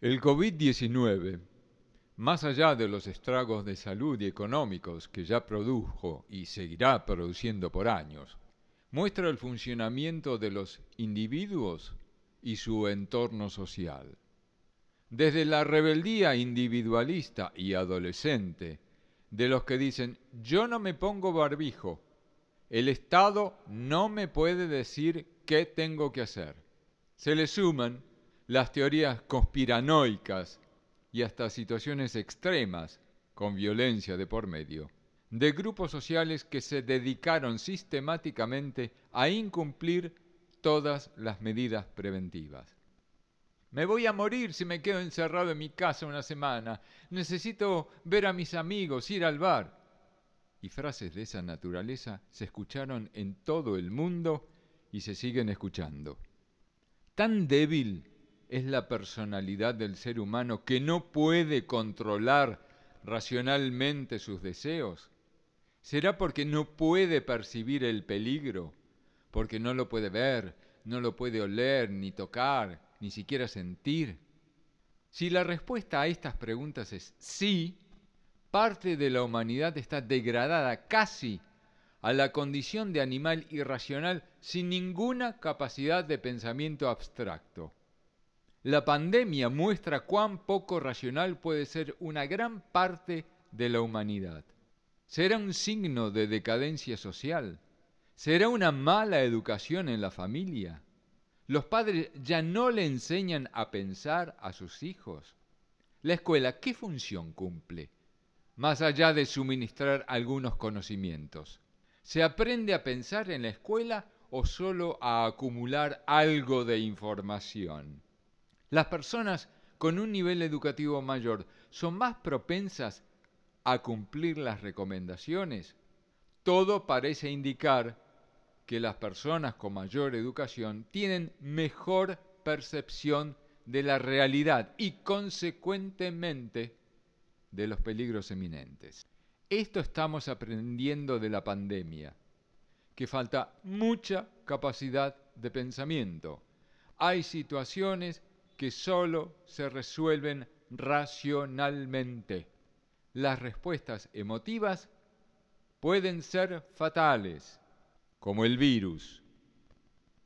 El COVID-19, más allá de los estragos de salud y económicos que ya produjo y seguirá produciendo por años, muestra el funcionamiento de los individuos y su entorno social. Desde la rebeldía individualista y adolescente de los que dicen yo no me pongo barbijo, el Estado no me puede decir qué tengo que hacer. Se le suman las teorías conspiranoicas y hasta situaciones extremas con violencia de por medio, de grupos sociales que se dedicaron sistemáticamente a incumplir todas las medidas preventivas. Me voy a morir si me quedo encerrado en mi casa una semana. Necesito ver a mis amigos, ir al bar. Y frases de esa naturaleza se escucharon en todo el mundo y se siguen escuchando. Tan débil es la personalidad del ser humano que no puede controlar racionalmente sus deseos. ¿Será porque no puede percibir el peligro? Porque no lo puede ver, no lo puede oler, ni tocar, ni siquiera sentir? Si la respuesta a estas preguntas es sí, parte de la humanidad está degradada casi a la condición de animal irracional sin ninguna capacidad de pensamiento abstracto. La pandemia muestra cuán poco racional puede ser una gran parte de la humanidad. ¿Será un signo de decadencia social? ¿Será una mala educación en la familia? Los padres ya no le enseñan a pensar a sus hijos. La escuela, ¿qué función cumple? Más allá de suministrar algunos conocimientos. ¿Se aprende a pensar en la escuela o solo a acumular algo de información? Las personas con un nivel educativo mayor son más propensas a cumplir las recomendaciones. Todo parece indicar que las personas con mayor educación tienen mejor percepción de la realidad y consecuentemente de los peligros eminentes. Esto estamos aprendiendo de la pandemia, que falta mucha capacidad de pensamiento. Hay situaciones que solo se resuelven racionalmente. Las respuestas emotivas pueden ser fatales como el virus.